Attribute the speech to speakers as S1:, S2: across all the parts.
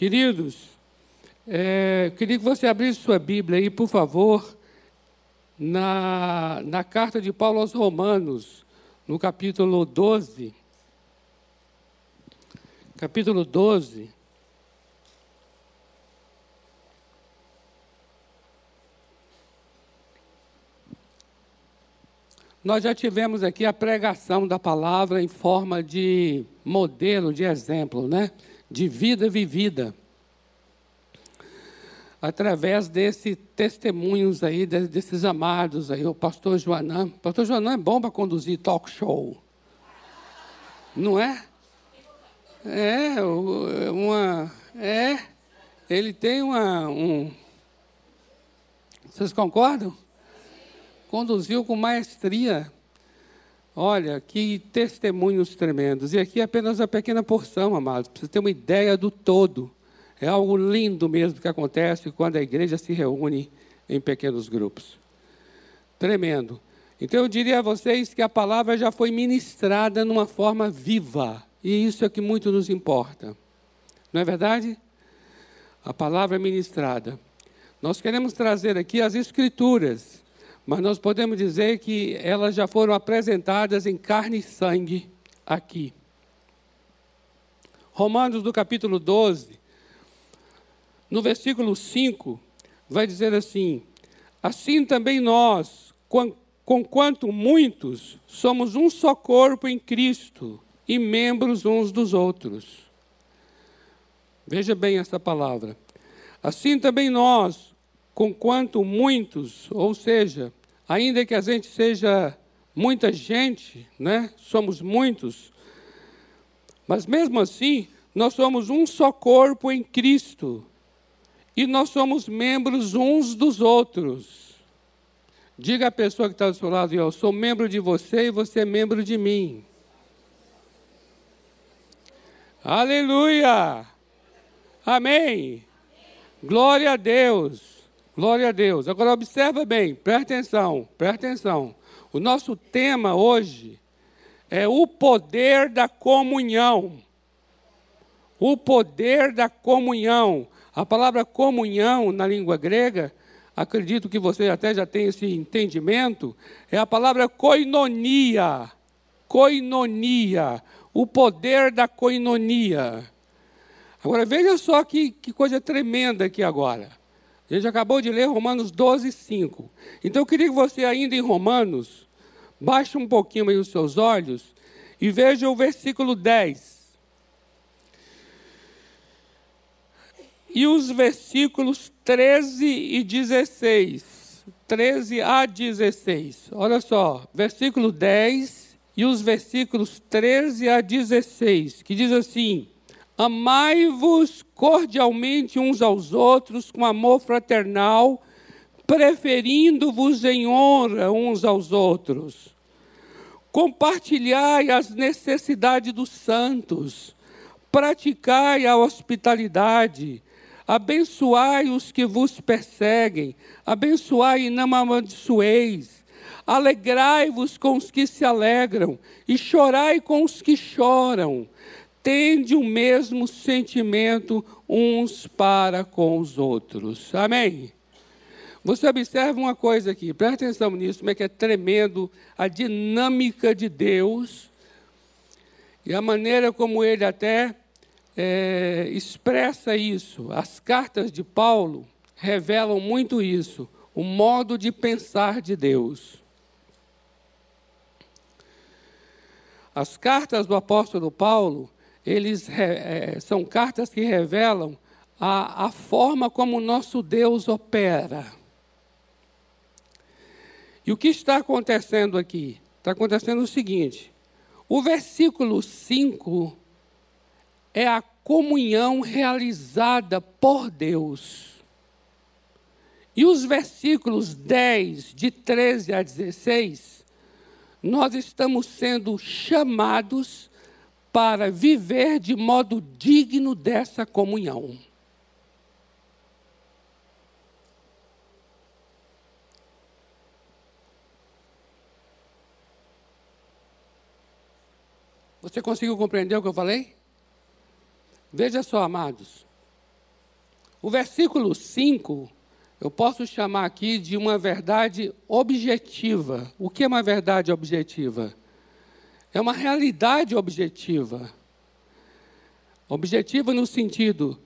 S1: Queridos, é, queria que você abrisse sua Bíblia aí, por favor, na, na carta de Paulo aos Romanos, no capítulo 12. Capítulo 12. Nós já tivemos aqui a pregação da palavra em forma de modelo, de exemplo, né? De vida vivida. Através desses testemunhos aí, desses amados aí, o pastor Joanã. Pastor Joanã é bom para conduzir talk show. Não é? É, uma. É. Ele tem uma. Um, vocês concordam? conduziu com maestria. Olha, que testemunhos tremendos. E aqui é apenas uma pequena porção, amados, para você ter uma ideia do todo. É algo lindo mesmo que acontece quando a igreja se reúne em pequenos grupos. Tremendo. Então eu diria a vocês que a palavra já foi ministrada numa forma viva. E isso é que muito nos importa. Não é verdade? A palavra é ministrada. Nós queremos trazer aqui as escrituras mas nós podemos dizer que elas já foram apresentadas em carne e sangue aqui. Romanos, do capítulo 12, no versículo 5, vai dizer assim: Assim também nós, conquanto muitos, somos um só corpo em Cristo e membros uns dos outros. Veja bem essa palavra. Assim também nós, conquanto muitos, ou seja, ainda que a gente seja muita gente, né? Somos muitos, mas mesmo assim, nós somos um só corpo em Cristo. E nós somos membros uns dos outros. Diga à pessoa que está do seu lado, eu sou membro de você e você é membro de mim. Aleluia! Amém! Glória a Deus! Glória a Deus. Agora observa bem, presta atenção, presta atenção. O nosso tema hoje é o poder da comunhão. O poder da comunhão. A palavra comunhão na língua grega, acredito que você até já tem esse entendimento, é a palavra koinonia. Koinonia. O poder da koinonia. Agora veja só que, que coisa tremenda aqui agora. A gente acabou de ler Romanos 12, 5. Então eu queria que você, ainda em Romanos, baixe um pouquinho aí os seus olhos e veja o versículo 10. E os versículos 13 e 16. 13 a 16. Olha só, versículo 10 e os versículos 13 a 16, que diz assim: Amai-vos cordialmente uns aos outros com amor fraternal, preferindo-vos em honra uns aos outros. Compartilhai as necessidades dos santos, praticai a hospitalidade, abençoai os que vos perseguem, abençoai e não amaldiçoeis. Alegrai-vos com os que se alegram e chorai com os que choram tende o mesmo sentimento uns para com os outros. Amém? Você observa uma coisa aqui, presta atenção nisso, como é que é tremendo a dinâmica de Deus e a maneira como ele até é, expressa isso. As cartas de Paulo revelam muito isso, o modo de pensar de Deus. As cartas do apóstolo Paulo eles é, são cartas que revelam a, a forma como o nosso Deus opera. E o que está acontecendo aqui? Está acontecendo o seguinte: o versículo 5 é a comunhão realizada por Deus. E os versículos 10, de 13 a 16, nós estamos sendo chamados para viver de modo digno dessa comunhão. Você conseguiu compreender o que eu falei? Veja só, amados. O versículo 5, eu posso chamar aqui de uma verdade objetiva. O que é uma verdade objetiva? É uma realidade objetiva. Objetiva no sentido,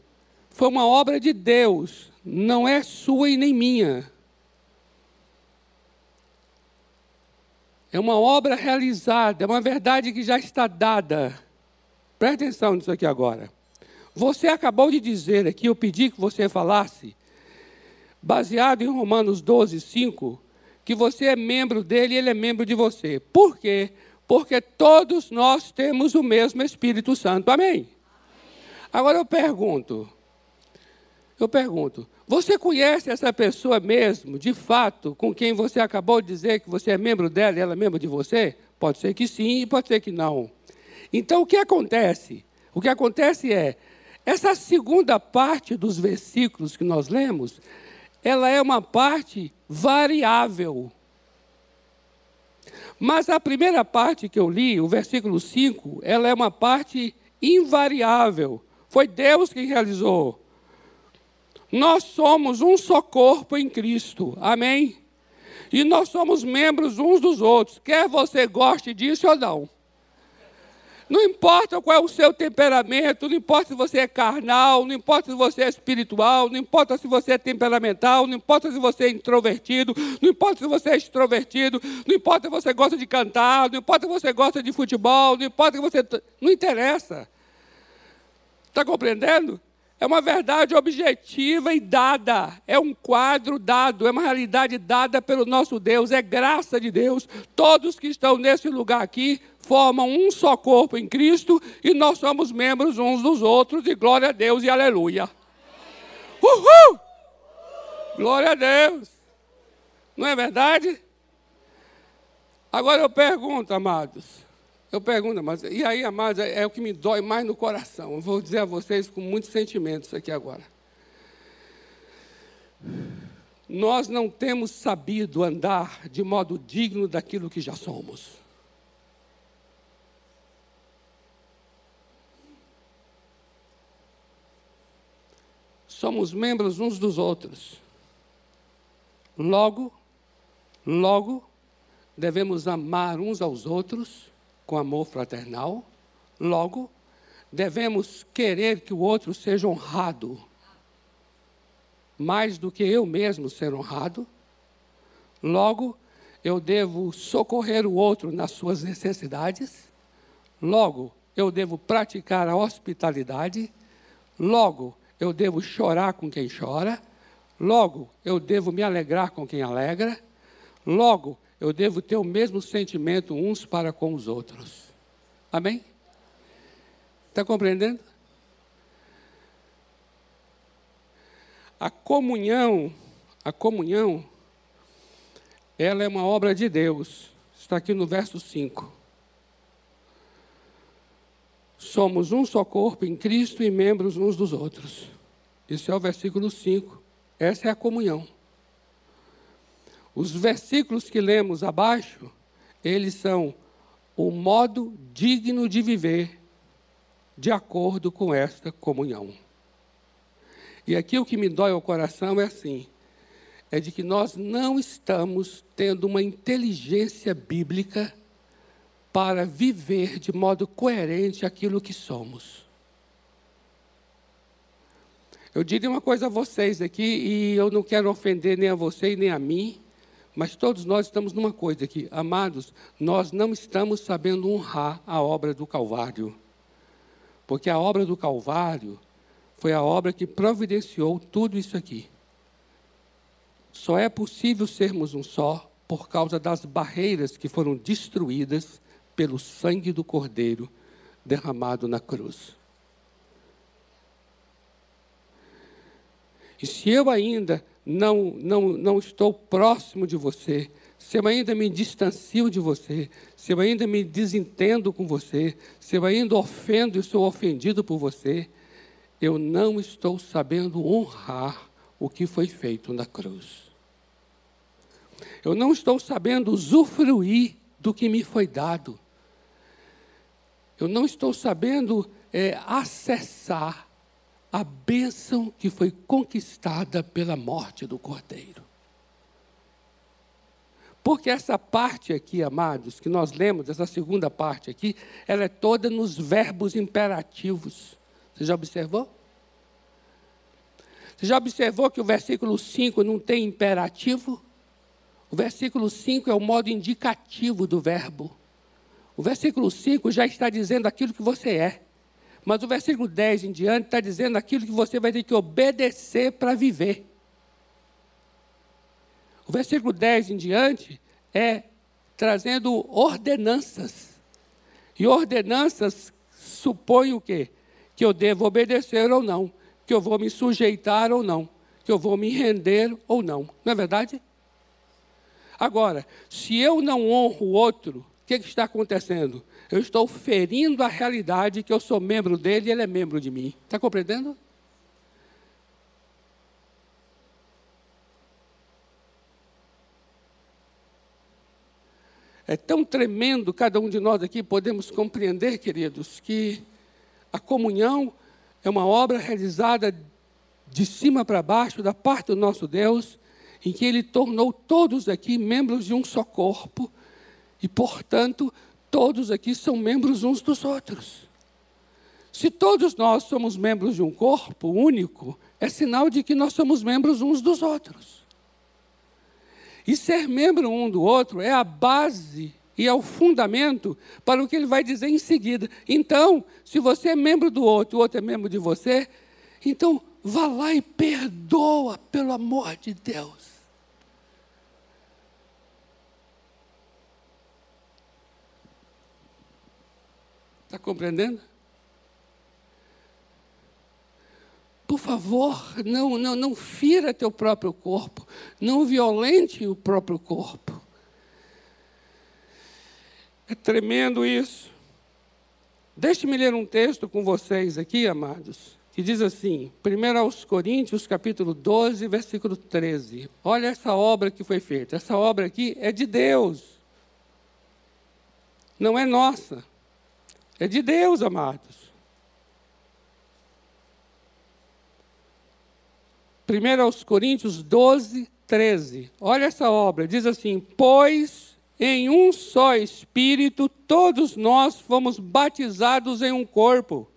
S1: foi uma obra de Deus, não é sua e nem minha. É uma obra realizada, é uma verdade que já está dada. Presta atenção nisso aqui agora. Você acabou de dizer aqui, eu pedi que você falasse, baseado em Romanos 12, 5, que você é membro dele e ele é membro de você. Por quê? Porque todos nós temos o mesmo Espírito Santo. Amém? Agora eu pergunto, eu pergunto, você conhece essa pessoa mesmo, de fato, com quem você acabou de dizer que você é membro dela e ela é membro de você? Pode ser que sim e pode ser que não. Então o que acontece? O que acontece é, essa segunda parte dos versículos que nós lemos, ela é uma parte variável. Mas a primeira parte que eu li, o versículo 5, ela é uma parte invariável. Foi Deus quem realizou. Nós somos um só corpo em Cristo. Amém? E nós somos membros uns dos outros, quer você goste disso ou não. Não importa qual é o seu temperamento, não importa se você é carnal, não importa se você é espiritual, não importa se você é temperamental, não importa se você é introvertido, não importa se você é extrovertido, não importa se você gosta de cantar, não importa se você gosta de futebol, não importa se você. Não interessa. Está compreendendo? É uma verdade objetiva e dada, é um quadro dado, é uma realidade dada pelo nosso Deus, é graça de Deus. Todos que estão nesse lugar aqui formam um só corpo em Cristo e nós somos membros uns dos outros, e glória a Deus e aleluia. Uhul! Glória a Deus. Não é verdade? Agora eu pergunto, amados. Eu pergunto, mas e aí, amados, é, é o que me dói mais no coração. Eu vou dizer a vocês com muitos sentimentos aqui agora. Nós não temos sabido andar de modo digno daquilo que já somos. Somos membros uns dos outros. Logo, logo, devemos amar uns aos outros com amor fraternal. Logo, devemos querer que o outro seja honrado, mais do que eu mesmo ser honrado. Logo, eu devo socorrer o outro nas suas necessidades. Logo, eu devo praticar a hospitalidade. Logo, eu devo chorar com quem chora, logo eu devo me alegrar com quem alegra, logo eu devo ter o mesmo sentimento uns para com os outros. Amém? Está compreendendo? A comunhão, a comunhão, ela é uma obra de Deus. Está aqui no verso 5. Somos um só corpo em Cristo e membros uns dos outros. Isso é o versículo 5. Essa é a comunhão. Os versículos que lemos abaixo, eles são o modo digno de viver de acordo com esta comunhão. E aqui o que me dói ao coração é assim: é de que nós não estamos tendo uma inteligência bíblica para viver de modo coerente aquilo que somos. Eu diria uma coisa a vocês aqui, e eu não quero ofender nem a você nem a mim, mas todos nós estamos numa coisa aqui. Amados, nós não estamos sabendo honrar a obra do Calvário. Porque a obra do Calvário foi a obra que providenciou tudo isso aqui. Só é possível sermos um só por causa das barreiras que foram destruídas pelo sangue do Cordeiro derramado na cruz. E se eu ainda não, não, não estou próximo de você, se eu ainda me distancio de você, se eu ainda me desentendo com você, se eu ainda ofendo e sou ofendido por você, eu não estou sabendo honrar o que foi feito na cruz. Eu não estou sabendo usufruir do que me foi dado eu não estou sabendo é, acessar a bênção que foi conquistada pela morte do cordeiro. Porque essa parte aqui, amados, que nós lemos, essa segunda parte aqui, ela é toda nos verbos imperativos. Você já observou? Você já observou que o versículo 5 não tem imperativo? O versículo 5 é o modo indicativo do verbo. O versículo 5 já está dizendo aquilo que você é. Mas o versículo 10 em diante está dizendo aquilo que você vai ter que obedecer para viver. O versículo 10 em diante é trazendo ordenanças. E ordenanças supõem o quê? Que eu devo obedecer ou não, que eu vou me sujeitar ou não, que eu vou me render ou não. Não é verdade? Agora, se eu não honro o outro, o que, que está acontecendo? Eu estou ferindo a realidade que eu sou membro dele e ele é membro de mim. Está compreendendo? É tão tremendo cada um de nós aqui podemos compreender, queridos, que a comunhão é uma obra realizada de cima para baixo da parte do nosso Deus, em que Ele tornou todos aqui membros de um só corpo e, portanto, todos aqui são membros uns dos outros. Se todos nós somos membros de um corpo único, é sinal de que nós somos membros uns dos outros. E ser membro um do outro é a base e é o fundamento para o que ele vai dizer em seguida. Então, se você é membro do outro o outro é membro de você, então vá lá e perdoa, pelo amor de Deus. Está compreendendo? Por favor, não, não, não fira teu próprio corpo, não violente o próprio corpo. É tremendo isso. Deixe-me ler um texto com vocês aqui, amados, que diz assim, 1 aos Coríntios, capítulo 12, versículo 13. Olha essa obra que foi feita. Essa obra aqui é de Deus. Não é nossa. É de Deus, amados. 1 aos Coríntios 12, 13. Olha essa obra, diz assim: Pois em um só Espírito todos nós fomos batizados em um corpo.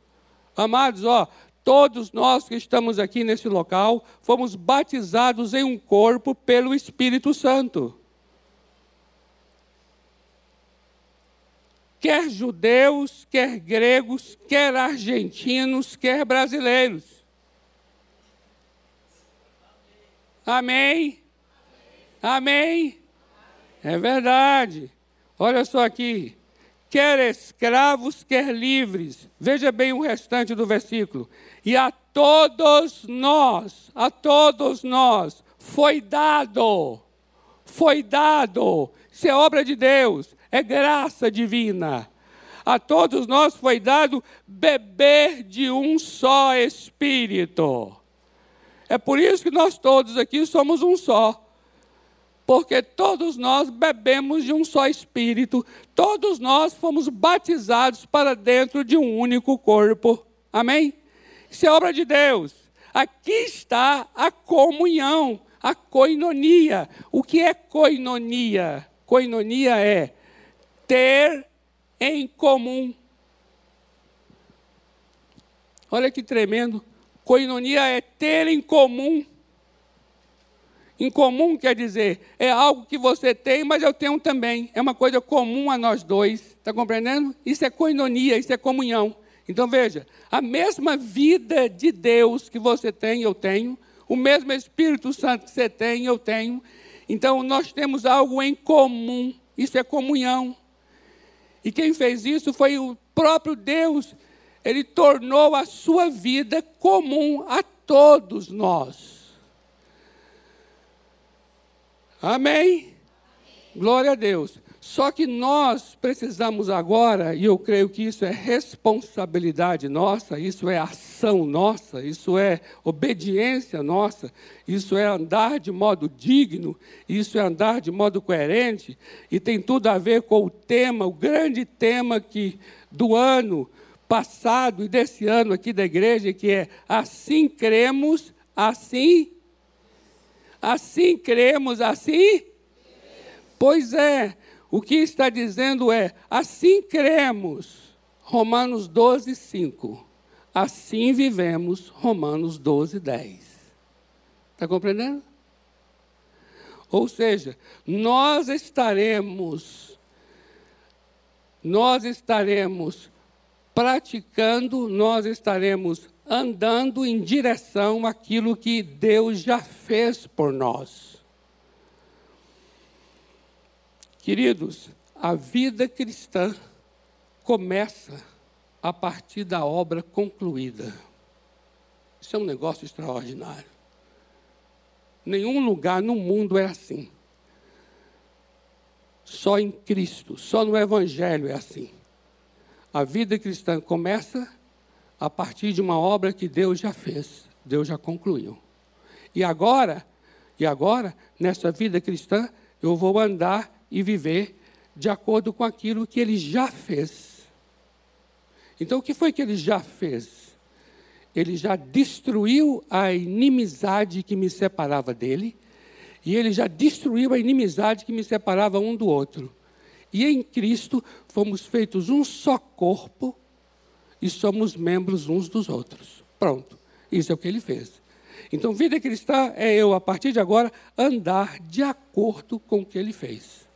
S1: Amados, ó, todos nós que estamos aqui nesse local fomos batizados em um corpo pelo Espírito Santo. Quer judeus, quer gregos, quer argentinos, quer brasileiros. Amém? Amém? É verdade. Olha só aqui. Quer escravos, quer livres. Veja bem o restante do versículo. E a todos nós, a todos nós, foi dado, foi dado. Isso é obra de Deus é graça divina. A todos nós foi dado beber de um só Espírito. É por isso que nós todos aqui somos um só. Porque todos nós bebemos de um só Espírito, todos nós fomos batizados para dentro de um único corpo. Amém? Isso é obra de Deus. Aqui está a comunhão, a coinonia. O que é coinonia? Coinonia é ter em comum. Olha que tremendo. Coinonia é ter em comum. Em comum quer dizer, é algo que você tem, mas eu tenho também. É uma coisa comum a nós dois. Está compreendendo? Isso é coinonia, isso é comunhão. Então veja, a mesma vida de Deus que você tem, eu tenho. O mesmo Espírito Santo que você tem, eu tenho. Então nós temos algo em comum. Isso é comunhão. E quem fez isso foi o próprio Deus. Ele tornou a sua vida comum a todos nós. Amém? Glória a Deus. Só que nós precisamos agora, e eu creio que isso é responsabilidade nossa, isso é ação nossa, isso é obediência nossa, isso é andar de modo digno, isso é andar de modo coerente, e tem tudo a ver com o tema, o grande tema que do ano, passado e desse ano aqui da igreja, que é assim cremos, assim. Assim cremos, assim. Pois é, o que está dizendo é: assim cremos. Romanos 12, 5. Assim vivemos. Romanos 12, 10. Está compreendendo? Ou seja, nós estaremos, nós estaremos praticando, nós estaremos andando em direção àquilo que Deus já fez por nós. Queridos, a vida cristã começa a partir da obra concluída. Isso é um negócio extraordinário. Nenhum lugar no mundo é assim. Só em Cristo, só no Evangelho é assim. A vida cristã começa a partir de uma obra que Deus já fez, Deus já concluiu. E agora, e agora, nessa vida cristã, eu vou andar e viver de acordo com aquilo que ele já fez. Então, o que foi que ele já fez? Ele já destruiu a inimizade que me separava dele, e ele já destruiu a inimizade que me separava um do outro. E em Cristo fomos feitos um só corpo e somos membros uns dos outros. Pronto. Isso é o que ele fez. Então, vida cristã é eu, a partir de agora, andar de acordo com o que ele fez.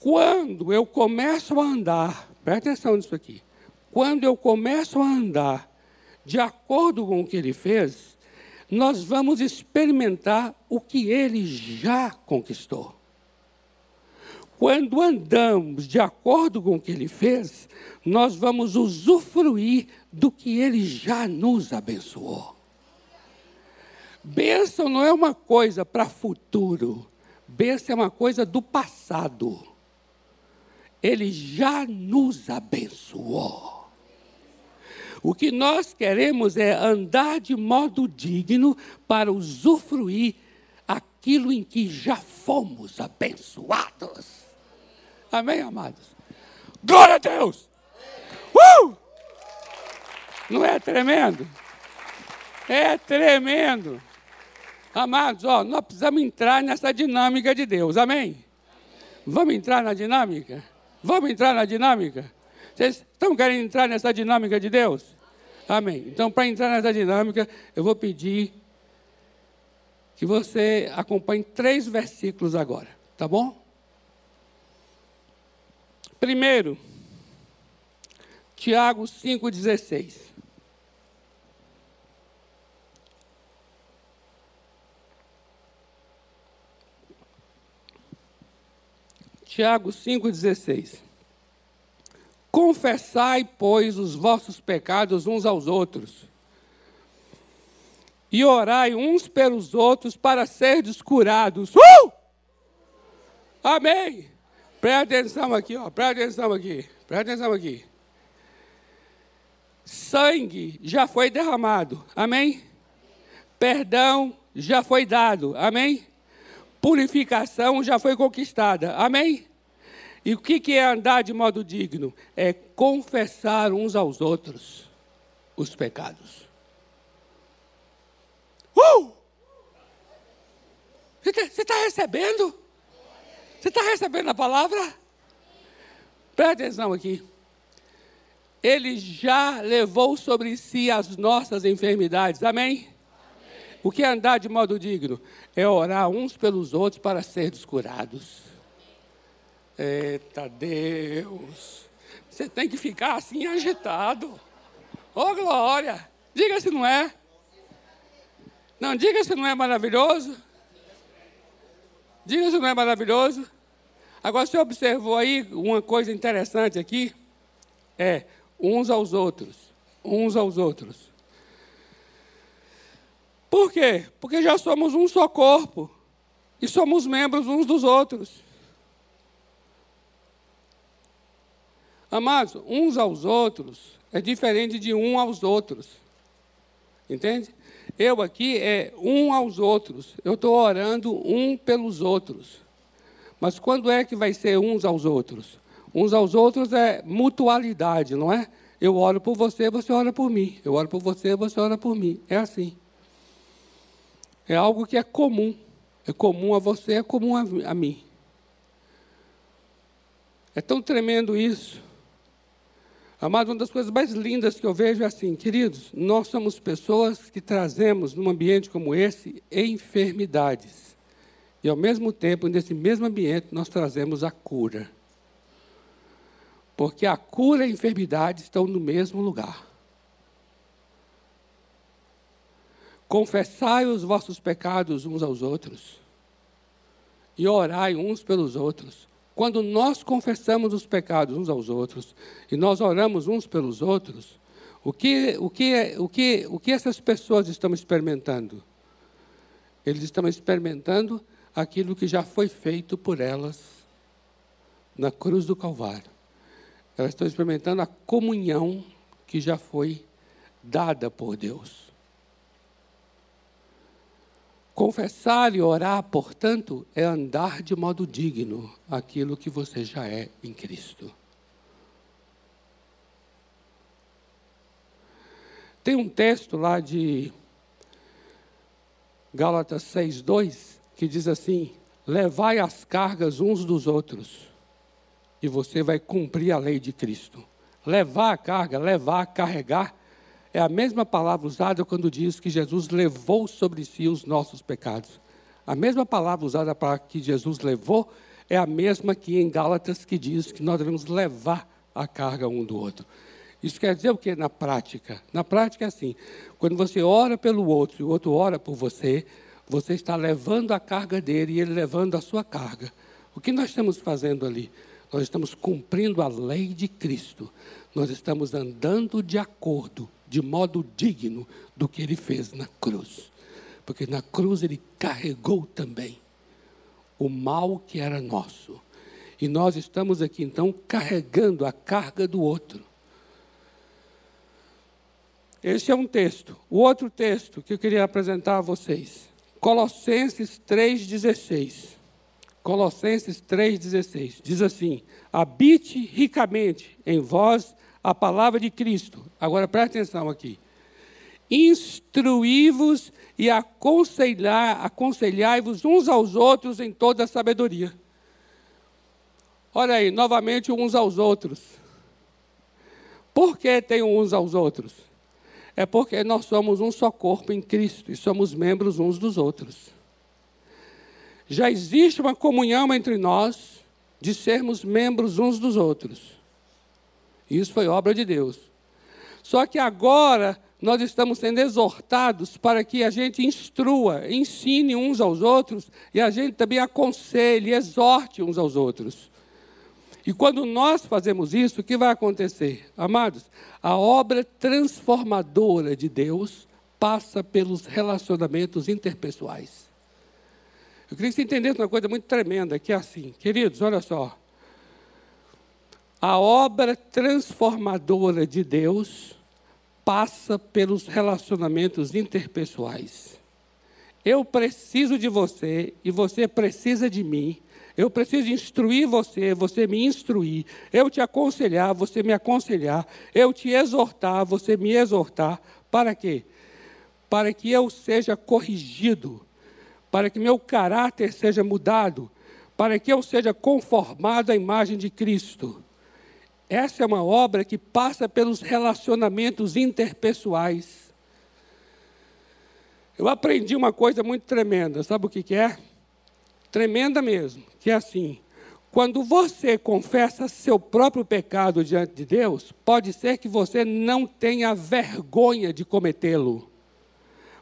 S1: Quando eu começo a andar, presta atenção nisso aqui. Quando eu começo a andar de acordo com o que ele fez, nós vamos experimentar o que ele já conquistou. Quando andamos de acordo com o que ele fez, nós vamos usufruir do que ele já nos abençoou. Bênção não é uma coisa para futuro, bênção é uma coisa do passado. Ele já nos abençoou. O que nós queremos é andar de modo digno para usufruir aquilo em que já fomos abençoados. Amém, amados? Glória a Deus! Uh! Não é tremendo? É tremendo. Amados, ó, nós precisamos entrar nessa dinâmica de Deus. Amém? Vamos entrar na dinâmica? Vamos entrar na dinâmica? Vocês estão querendo entrar nessa dinâmica de Deus? Amém. Então, para entrar nessa dinâmica, eu vou pedir que você acompanhe três versículos agora, tá bom? Primeiro, Tiago 5,16. Tiago 5,16. Confessai, pois, os vossos pecados uns aos outros, e orai uns pelos outros para serdes curados. Uh! Amém. Presta atenção aqui, ó. Presta atenção aqui. Presta atenção aqui. Sangue já foi derramado. Amém? Perdão já foi dado. Amém? purificação já foi conquistada. Amém? E o que é andar de modo digno? É confessar uns aos outros os pecados. Uh! Você está tá recebendo? Você está recebendo a palavra? Presta atenção aqui. Ele já levou sobre si as nossas enfermidades. Amém? O que é andar de modo digno? É orar uns pelos outros para sermos curados. Eita Deus! Você tem que ficar assim agitado. Ô oh, glória! Diga se não é. Não, diga se não é maravilhoso. Diga se não é maravilhoso. Agora, você observou aí uma coisa interessante aqui? É uns aos outros. Uns aos outros. Por quê? Porque já somos um só corpo e somos membros uns dos outros. Amados, uns aos outros é diferente de um aos outros. Entende? Eu aqui é um aos outros. Eu estou orando um pelos outros. Mas quando é que vai ser uns aos outros? Uns aos outros é mutualidade, não é? Eu oro por você, você ora por mim. Eu oro por você, você ora por mim. É assim. É algo que é comum. É comum a você, é comum a, a mim. É tão tremendo isso. Amado, uma das coisas mais lindas que eu vejo é assim, queridos, nós somos pessoas que trazemos num ambiente como esse enfermidades. E ao mesmo tempo, nesse mesmo ambiente, nós trazemos a cura. Porque a cura e a enfermidade estão no mesmo lugar. Confessai os vossos pecados uns aos outros e orai uns pelos outros. Quando nós confessamos os pecados uns aos outros e nós oramos uns pelos outros, o que, o que, o que, o que essas pessoas estão experimentando? Eles estão experimentando aquilo que já foi feito por elas na cruz do Calvário. Elas estão experimentando a comunhão que já foi dada por Deus. Confessar e orar, portanto, é andar de modo digno aquilo que você já é em Cristo. Tem um texto lá de Gálatas 6:2 que diz assim: "Levai as cargas uns dos outros, e você vai cumprir a lei de Cristo." Levar a carga, levar, carregar é a mesma palavra usada quando diz que Jesus levou sobre si os nossos pecados. A mesma palavra usada para que Jesus levou é a mesma que em Gálatas que diz que nós devemos levar a carga um do outro. Isso quer dizer o que na prática? Na prática é assim: quando você ora pelo outro e o outro ora por você, você está levando a carga dele e ele levando a sua carga. O que nós estamos fazendo ali? Nós estamos cumprindo a lei de Cristo. Nós estamos andando de acordo de modo digno do que ele fez na cruz. Porque na cruz ele carregou também o mal que era nosso. E nós estamos aqui então carregando a carga do outro. Esse é um texto. O outro texto que eu queria apresentar a vocês, Colossenses 3,16. Colossenses 3,16 diz assim: Habite ricamente em vós a palavra de Cristo. Agora preste atenção aqui. Instruí-vos e aconselhar, aconselhai-vos uns aos outros em toda a sabedoria. Olha aí, novamente uns aos outros. Por que tem uns aos outros? É porque nós somos um só corpo em Cristo e somos membros uns dos outros. Já existe uma comunhão entre nós de sermos membros uns dos outros. Isso foi obra de Deus. Só que agora nós estamos sendo exortados para que a gente instrua, ensine uns aos outros e a gente também aconselhe, exorte uns aos outros. E quando nós fazemos isso, o que vai acontecer? Amados, a obra transformadora de Deus passa pelos relacionamentos interpessoais. Eu queria que você entendesse uma coisa muito tremenda, que é assim, queridos, olha só a obra transformadora de Deus passa pelos relacionamentos interpessoais. Eu preciso de você e você precisa de mim. Eu preciso instruir você, você me instruir. Eu te aconselhar, você me aconselhar. Eu te exortar, você me exortar. Para quê? Para que eu seja corrigido, para que meu caráter seja mudado, para que eu seja conformado à imagem de Cristo. Essa é uma obra que passa pelos relacionamentos interpessoais. Eu aprendi uma coisa muito tremenda, sabe o que, que é? Tremenda mesmo, que é assim: quando você confessa seu próprio pecado diante de Deus, pode ser que você não tenha vergonha de cometê-lo.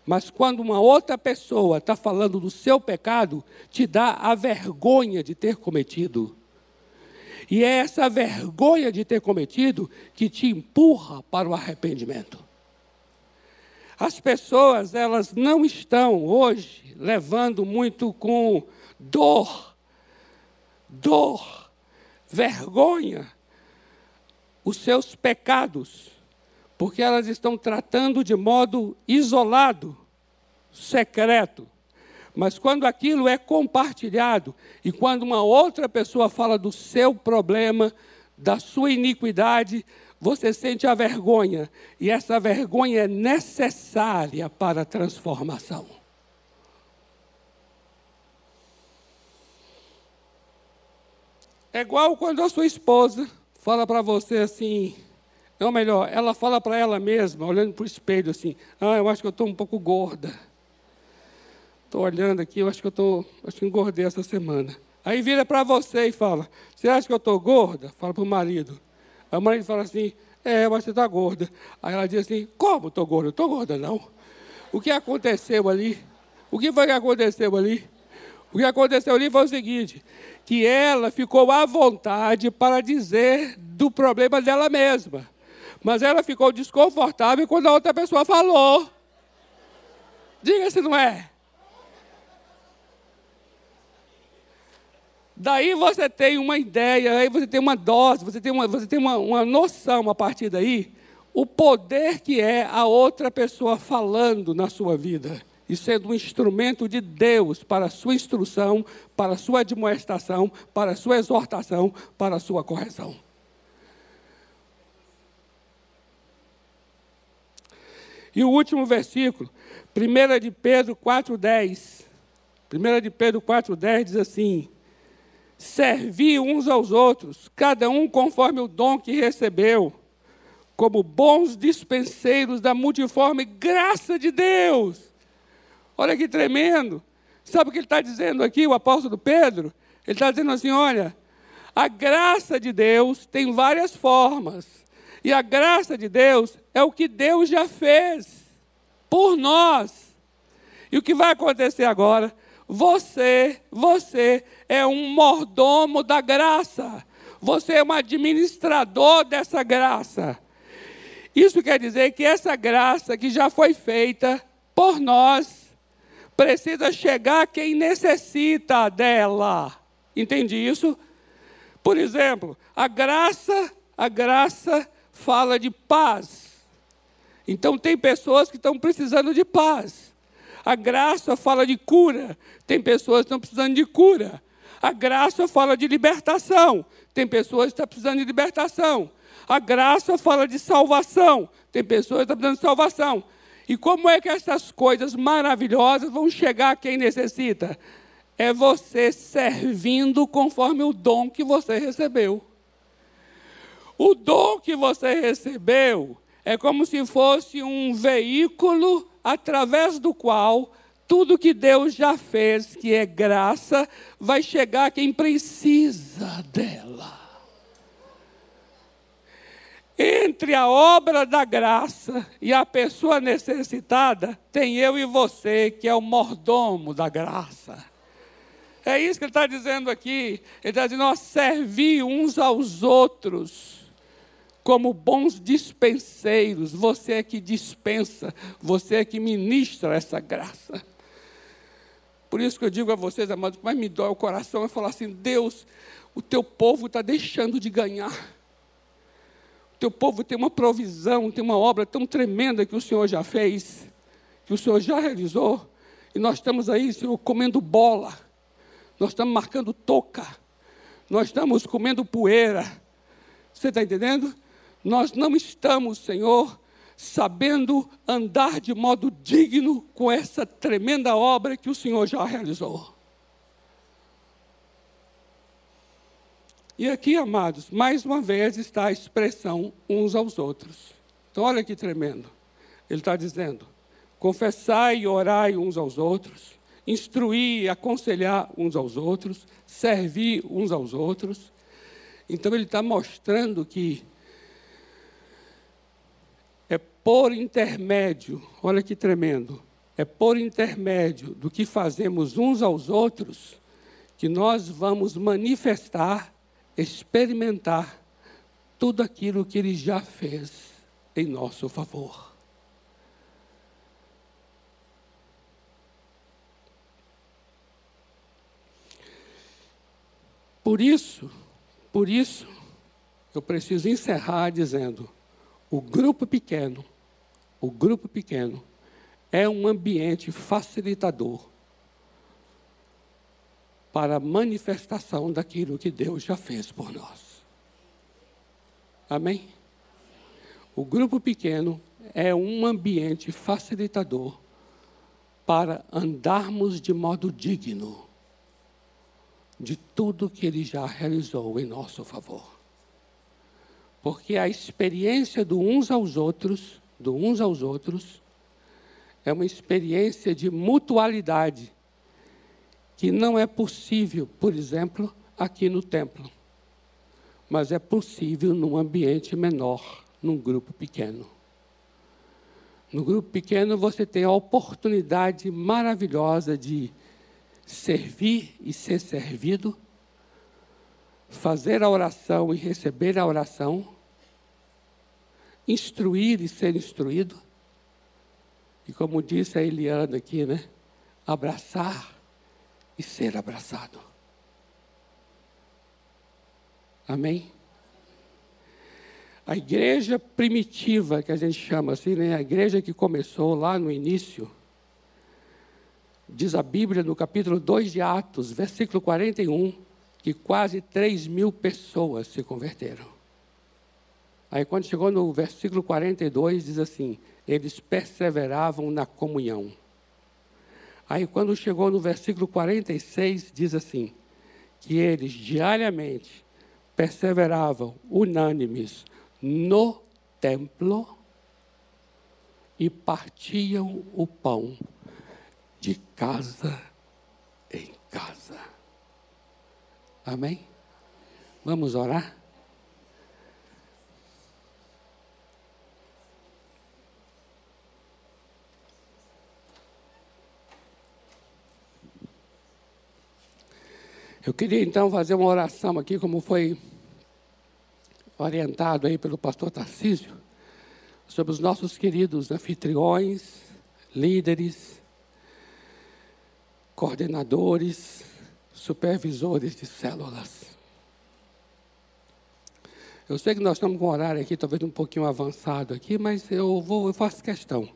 S1: Mas quando uma outra pessoa está falando do seu pecado, te dá a vergonha de ter cometido. E é essa vergonha de ter cometido que te empurra para o arrependimento. As pessoas, elas não estão hoje levando muito com dor, dor, vergonha, os seus pecados, porque elas estão tratando de modo isolado secreto. Mas quando aquilo é compartilhado e quando uma outra pessoa fala do seu problema, da sua iniquidade, você sente a vergonha. E essa vergonha é necessária para a transformação. É igual quando a sua esposa fala para você assim, ou melhor, ela fala para ela mesma, olhando para o espelho assim, ah, eu acho que eu estou um pouco gorda. Estou olhando aqui, eu acho que eu estou, acho que engordei essa semana. Aí vira para você e fala, você acha que eu estou gorda? Fala para o marido. O marido fala assim, é, mas você está gorda. Aí ela diz assim, como estou gorda? Estou gorda não. O que aconteceu ali? O que foi que aconteceu ali? O que aconteceu ali foi o seguinte: que ela ficou à vontade para dizer do problema dela mesma. Mas ela ficou desconfortável quando a outra pessoa falou. Diga se não é. Daí você tem uma ideia, aí você tem uma dose, você tem uma, você tem uma, uma noção a partir daí, o poder que é a outra pessoa falando na sua vida e sendo um instrumento de Deus para a sua instrução, para a sua admoestação, para a sua exortação, para a sua correção. E o último versículo, 1 de Pedro 4,10. 1 de Pedro 4,10 diz assim: Servi uns aos outros, cada um conforme o dom que recebeu, como bons dispenseiros da multiforme graça de Deus. Olha que tremendo. Sabe o que ele está dizendo aqui, o apóstolo Pedro? Ele está dizendo assim: olha, a graça de Deus tem várias formas. E a graça de Deus é o que Deus já fez por nós. E o que vai acontecer agora? Você, você é um mordomo da graça. Você é um administrador dessa graça. Isso quer dizer que essa graça que já foi feita por nós, precisa chegar quem necessita dela. Entende isso? Por exemplo, a graça, a graça fala de paz. Então tem pessoas que estão precisando de paz. A graça fala de cura. Tem pessoas que estão precisando de cura. A graça fala de libertação. Tem pessoas que estão precisando de libertação. A graça fala de salvação. Tem pessoas que estão precisando de salvação. E como é que essas coisas maravilhosas vão chegar a quem necessita? É você servindo conforme o dom que você recebeu. O dom que você recebeu é como se fosse um veículo através do qual tudo que Deus já fez, que é graça, vai chegar a quem precisa dela. Entre a obra da graça e a pessoa necessitada, tem eu e você, que é o mordomo da graça. É isso que ele está dizendo aqui. Ele está dizendo: nós servir uns aos outros como bons dispenseiros. Você é que dispensa, você é que ministra essa graça. Por isso que eu digo a vocês, amados, mas me dói o coração é falar assim: Deus, o teu povo está deixando de ganhar teu povo tem uma provisão, tem uma obra tão tremenda que o Senhor já fez, que o Senhor já realizou, e nós estamos aí, Senhor, comendo bola, nós estamos marcando toca, nós estamos comendo poeira. Você está entendendo? Nós não estamos, Senhor, sabendo andar de modo digno com essa tremenda obra que o Senhor já realizou. E aqui, amados, mais uma vez está a expressão uns aos outros. Então, olha que tremendo. Ele está dizendo: confessai e orai uns aos outros, instruir e aconselhar uns aos outros, servir uns aos outros. Então, ele está mostrando que é por intermédio, olha que tremendo, é por intermédio do que fazemos uns aos outros que nós vamos manifestar experimentar tudo aquilo que Ele já fez em nosso favor. Por isso, por isso, eu preciso encerrar dizendo: o grupo pequeno, o grupo pequeno é um ambiente facilitador para a manifestação daquilo que Deus já fez por nós. Amém? O grupo pequeno é um ambiente facilitador para andarmos de modo digno de tudo que Ele já realizou em nosso favor. Porque a experiência do uns aos outros, do uns aos outros, é uma experiência de mutualidade que não é possível, por exemplo, aqui no templo, mas é possível num ambiente menor, num grupo pequeno. No grupo pequeno você tem a oportunidade maravilhosa de servir e ser servido, fazer a oração e receber a oração, instruir e ser instruído, e como disse a Eliana aqui, né? Abraçar e ser abraçado. Amém? A igreja primitiva, que a gente chama assim, né? a igreja que começou lá no início, diz a Bíblia no capítulo 2 de Atos, versículo 41, que quase 3 mil pessoas se converteram. Aí quando chegou no versículo 42, diz assim: eles perseveravam na comunhão. Aí quando chegou no versículo 46, diz assim: que eles diariamente perseveravam unânimes no templo e partiam o pão de casa em casa. Amém? Vamos orar? Eu queria então fazer uma oração aqui, como foi orientado aí pelo pastor Tarcísio, sobre os nossos queridos anfitriões, líderes, coordenadores, supervisores de células. Eu sei que nós estamos com um horário aqui, talvez um pouquinho avançado aqui, mas eu vou, eu faço questão.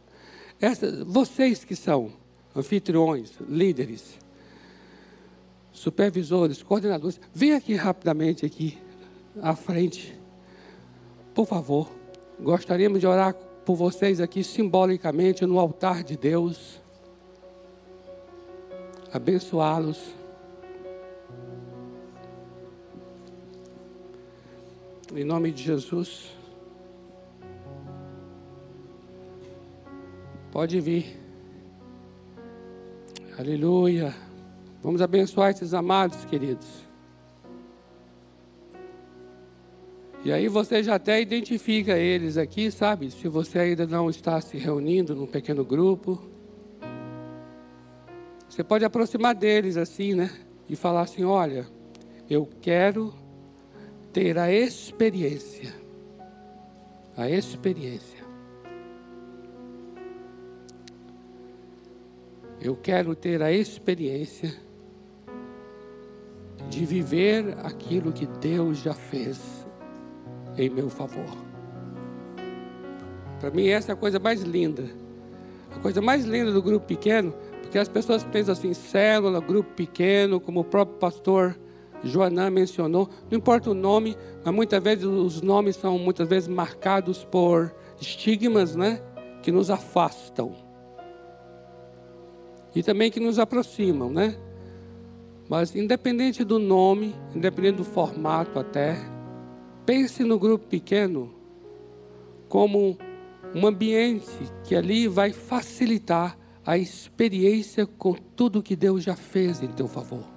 S1: Essa, vocês que são anfitriões, líderes, supervisores, coordenadores, vem aqui rapidamente aqui à frente. Por favor, gostaríamos de orar por vocês aqui simbolicamente no altar de Deus. Abençoá-los. Em nome de Jesus. Pode vir. Aleluia. Vamos abençoar esses amados, queridos. E aí você já até identifica eles aqui, sabe? Se você ainda não está se reunindo num pequeno grupo. Você pode aproximar deles assim, né? E falar assim: olha, eu quero ter a experiência. A experiência Eu quero ter a experiência de viver aquilo que Deus já fez em meu favor. Para mim, essa é a coisa mais linda. A coisa mais linda do grupo pequeno, porque as pessoas pensam assim: célula, grupo pequeno, como o próprio pastor Joanã mencionou, não importa o nome, mas muitas vezes os nomes são muitas vezes marcados por estigmas, né? Que nos afastam. E também que nos aproximam, né? Mas independente do nome, independente do formato até, pense no grupo pequeno como um ambiente que ali vai facilitar a experiência com tudo que Deus já fez em teu favor.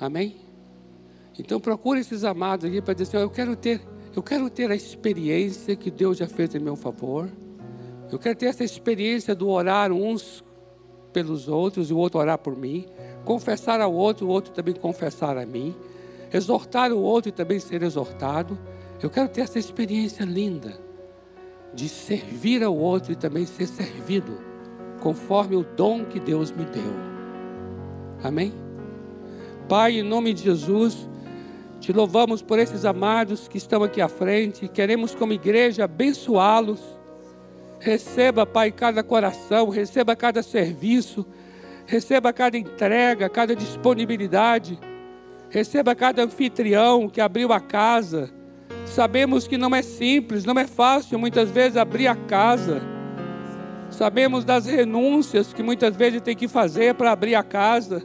S1: Amém? Então procure esses amados aqui para dizer, eu quero ter, eu quero ter a experiência que Deus já fez em meu favor. Eu quero ter essa experiência do orar uns pelos outros e o outro orar por mim, confessar ao outro, o outro também confessar a mim, exortar o outro e também ser exortado. Eu quero ter essa experiência linda de servir ao outro e também ser servido, conforme o dom que Deus me deu. Amém? Pai, em nome de Jesus, te louvamos por esses amados que estão aqui à frente, queremos como igreja abençoá-los Receba, Pai, cada coração, receba cada serviço, receba cada entrega, cada disponibilidade, receba cada anfitrião que abriu a casa. Sabemos que não é simples, não é fácil muitas vezes abrir a casa. Sabemos das renúncias que muitas vezes tem que fazer para abrir a casa.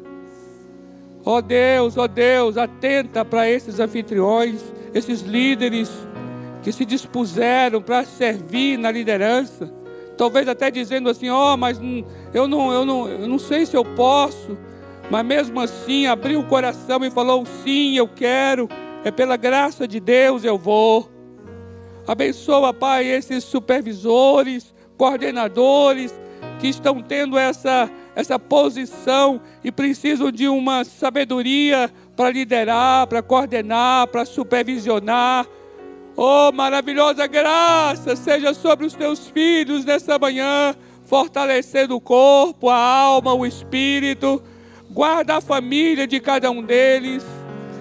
S1: Ó oh Deus, ó oh Deus, atenta para esses anfitriões, esses líderes que se dispuseram para servir na liderança. Talvez até dizendo assim: Ó, oh, mas eu não, eu, não, eu não sei se eu posso. Mas mesmo assim abriu o coração e falou: Sim, eu quero. É pela graça de Deus eu vou. Abençoa, Pai, esses supervisores, coordenadores que estão tendo essa essa posição e precisam de uma sabedoria para liderar, para coordenar, para supervisionar. Oh, maravilhosa graça seja sobre os teus filhos nessa manhã, fortalecendo o corpo, a alma, o espírito. Guarda a família de cada um deles,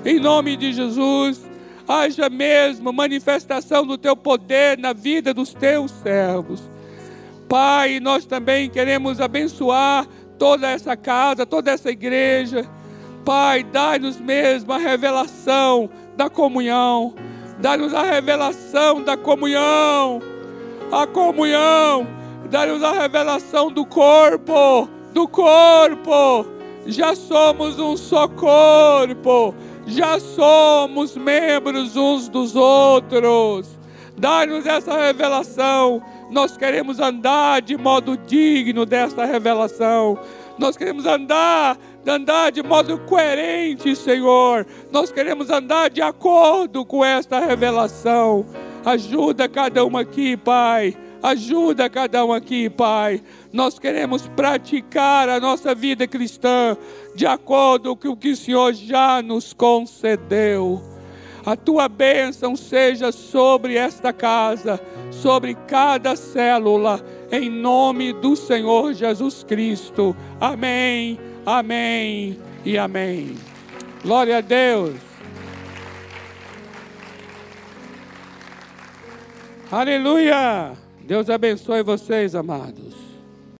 S1: em nome de Jesus. Haja mesmo manifestação do teu poder na vida dos teus servos. Pai, nós também queremos abençoar toda essa casa, toda essa igreja. Pai, dai-nos mesmo a revelação da comunhão. Dai-nos a revelação da comunhão. A comunhão. Dai-nos a revelação do corpo. Do corpo. Já somos um só corpo. Já somos membros uns dos outros. Dai-nos essa revelação nós queremos andar de modo digno desta revelação. Nós queremos andar, andar de modo coerente, Senhor. Nós queremos andar de acordo com esta revelação. Ajuda cada um aqui, Pai. Ajuda cada um aqui, Pai. Nós queremos praticar a nossa vida cristã de acordo com o que o Senhor já nos concedeu. A tua bênção seja sobre esta casa, sobre cada célula, em nome do Senhor Jesus Cristo. Amém, amém e amém. Glória a Deus. Aleluia. Deus abençoe vocês, amados.